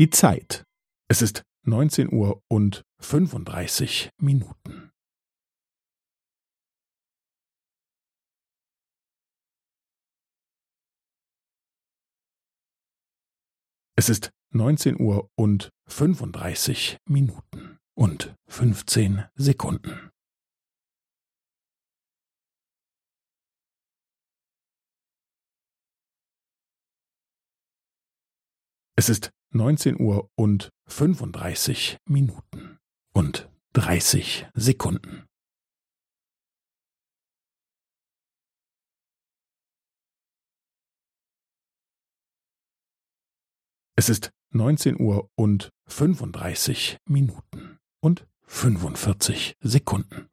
Die Zeit. Es ist neunzehn Uhr und fünfunddreißig Minuten. Es ist neunzehn Uhr und fünfunddreißig Minuten und fünfzehn Sekunden. Es ist neunzehn Uhr und fünfunddreißig Minuten und dreißig Sekunden. Es ist neunzehn Uhr und fünfunddreißig Minuten und fünfundvierzig Sekunden.